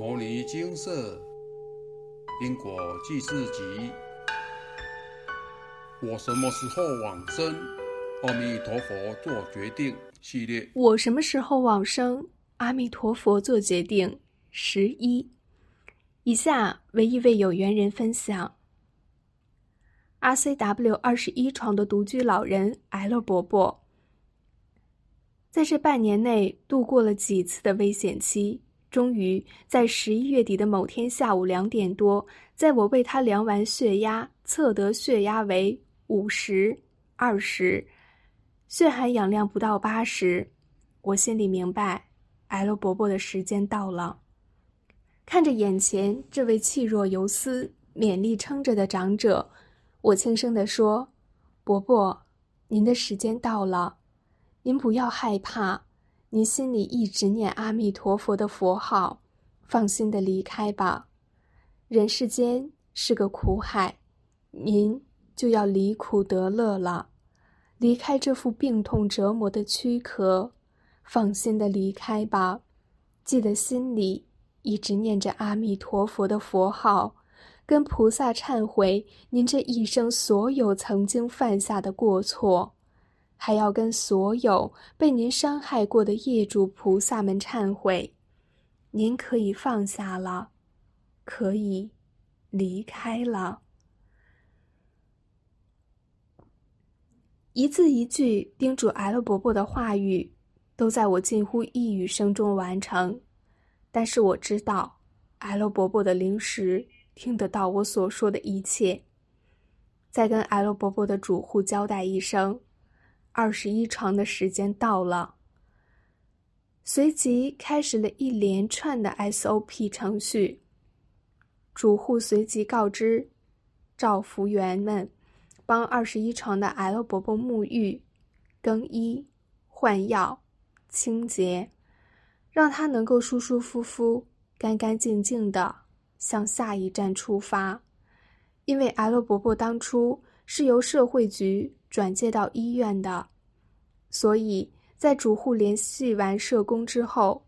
摩尼金色因果记事集。我什么时候往生？阿弥陀佛做决定系列。我什么时候往生？阿弥陀佛做决定。十一。以下为一位有缘人分享。RCW 二十一床的独居老人 L 伯伯，在这半年内度过了几次的危险期。终于在十一月底的某天下午两点多，在我为他量完血压，测得血压为五十二十，血含氧量不到八十，我心里明白，L 伯伯的时间到了。看着眼前这位气若游丝、勉力撑着的长者，我轻声地说：“伯伯，您的时间到了，您不要害怕。”您心里一直念阿弥陀佛的佛号，放心的离开吧。人世间是个苦海，您就要离苦得乐了，离开这副病痛折磨的躯壳，放心的离开吧。记得心里一直念着阿弥陀佛的佛号，跟菩萨忏悔您这一生所有曾经犯下的过错。还要跟所有被您伤害过的业主菩萨们忏悔，您可以放下了，可以离开了。一字一句叮嘱 L 伯伯的话语，都在我近乎一语声中完成。但是我知道，L 伯伯的灵识听得到我所说的一切。再跟 L 伯伯的主户交代一声。二十一床的时间到了，随即开始了一连串的 SOP 程序。主户随即告知照服员们，帮二十一床的 L 伯伯沐浴、更衣、换药、清洁，让他能够舒舒服服、干干净净的向下一站出发。因为 L 伯伯当初是由社会局。转接到医院的，所以在主户联系完社工之后，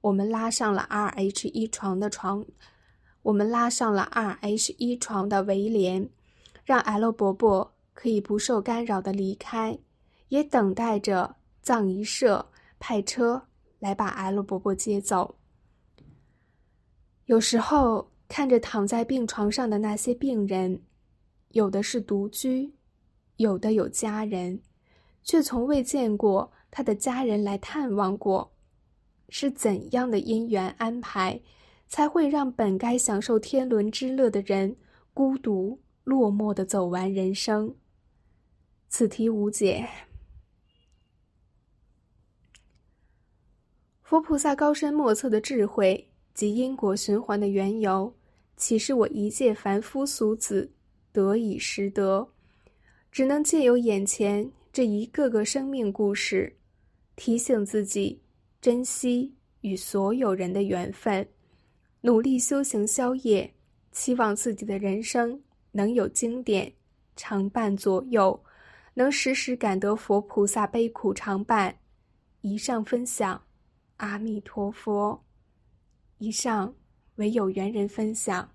我们拉上了 RH 一床的床，我们拉上了 RH 一床的围帘，让 L 伯伯可以不受干扰的离开，也等待着葬仪社派车来把 L 伯伯接走。有时候看着躺在病床上的那些病人，有的是独居。有的有家人，却从未见过他的家人来探望过，是怎样的因缘安排，才会让本该享受天伦之乐的人孤独落寞的走完人生？此题无解。佛菩萨高深莫测的智慧及因果循环的缘由，岂是我一介凡夫俗子得以识得？只能借由眼前这一个个生命故事，提醒自己珍惜与所有人的缘分，努力修行消业，期望自己的人生能有经典常伴左右，能时时感得佛菩萨悲苦常伴。以上分享，阿弥陀佛。以上为有缘人分享。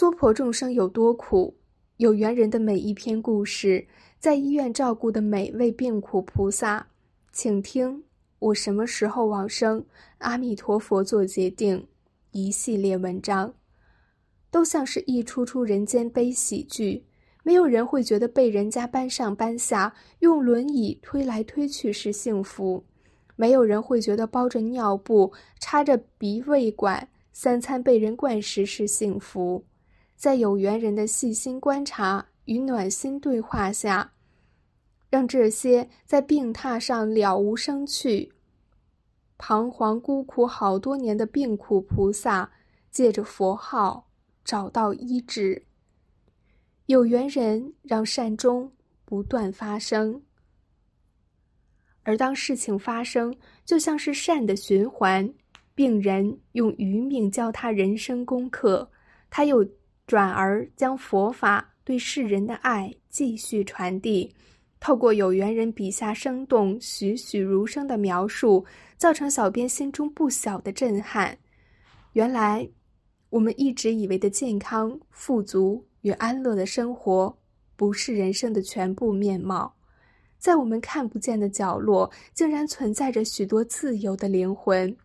娑婆众生有多苦？有缘人的每一篇故事，在医院照顾的每位病苦菩萨，请听我什么时候往生？阿弥陀佛做决定。一系列文章，都像是一出出人间悲喜剧。没有人会觉得被人家搬上搬下、用轮椅推来推去是幸福；没有人会觉得包着尿布、插着鼻胃管、三餐被人灌食是幸福。在有缘人的细心观察与暖心对话下，让这些在病榻上了无生趣、彷徨孤苦好多年的病苦菩萨，借着佛号找到医治。有缘人让善终不断发生，而当事情发生，就像是善的循环。病人用余命教他人生功课，他又。转而将佛法对世人的爱继续传递，透过有缘人笔下生动、栩栩如生的描述，造成小编心中不小的震撼。原来，我们一直以为的健康、富足与安乐的生活，不是人生的全部面貌。在我们看不见的角落，竟然存在着许多自由的灵魂，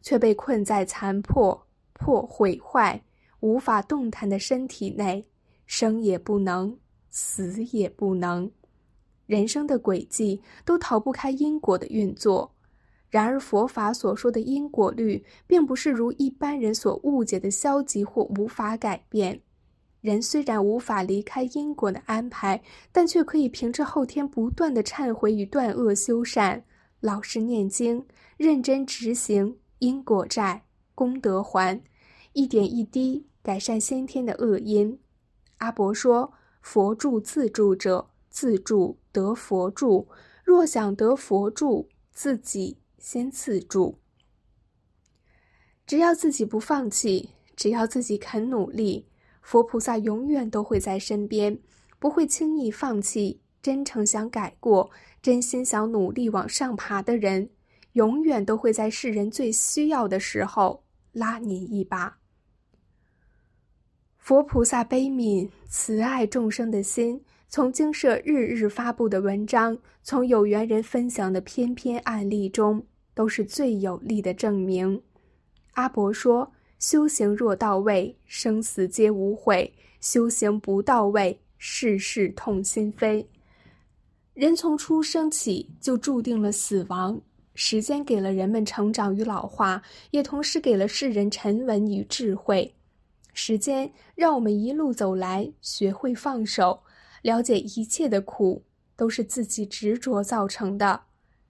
却被困在残破、破毁坏、无法动弹的身体内，生也不能，死也不能。人生的轨迹都逃不开因果的运作，然而佛法所说的因果律，并不是如一般人所误解的消极或无法改变。人虽然无法离开因果的安排，但却可以凭着后天不断的忏悔与断恶修善，老实念经，认真执行因果债功德还，一点一滴改善先天的恶因。阿伯说：“佛助自助者。”自助得佛助，若想得佛助，自己先自助。只要自己不放弃，只要自己肯努力，佛菩萨永远都会在身边，不会轻易放弃。真诚想改过、真心想努力往上爬的人，永远都会在世人最需要的时候拉你一把。佛菩萨悲悯、慈爱众生的心。从经社日日发布的文章，从有缘人分享的篇篇案例中，都是最有力的证明。阿伯说：“修行若到位，生死皆无悔；修行不到位，事事痛心扉。”人从出生起就注定了死亡。时间给了人们成长与老化，也同时给了世人沉稳与智慧。时间让我们一路走来，学会放手。了解一切的苦都是自己执着造成的，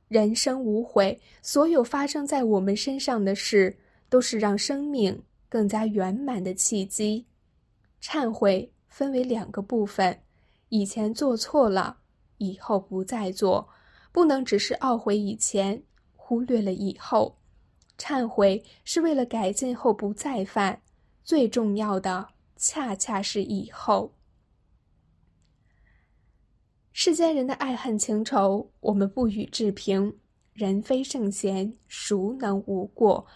人生无悔，所有发生在我们身上的事，都是让生命更加圆满的契机。忏悔分为两个部分：以前做错了，以后不再做，不能只是懊悔以前，忽略了以后。忏悔是为了改进后不再犯，最重要的恰恰是以后。世间人的爱恨情仇，我们不予置评。人非圣贤，孰能无过？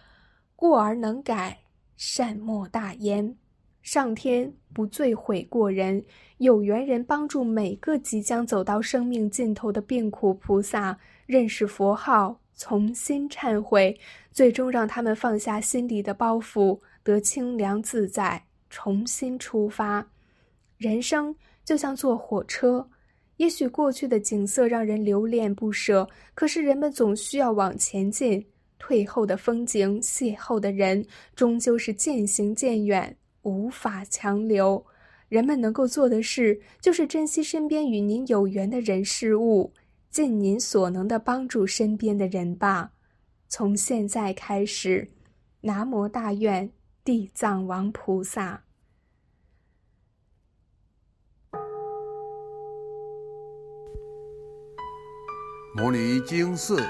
过而能改，善莫大焉。上天不罪悔过人，有缘人帮助每个即将走到生命尽头的病苦菩萨认识佛号，从心忏悔，最终让他们放下心里的包袱，得清凉自在，重新出发。人生就像坐火车。也许过去的景色让人留恋不舍，可是人们总需要往前进。退后的风景，邂逅的人，终究是渐行渐远，无法强留。人们能够做的事，就是珍惜身边与您有缘的人事物，尽您所能的帮助身边的人吧。从现在开始，南无大愿地藏王菩萨。摩尼经寺，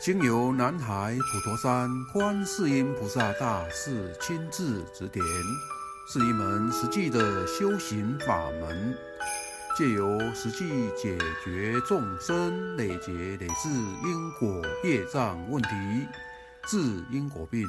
经由南海普陀山观世音菩萨大士亲自指点，是一门实际的修行法门，借由实际解决众生累劫累世因果业障问题，治因果病，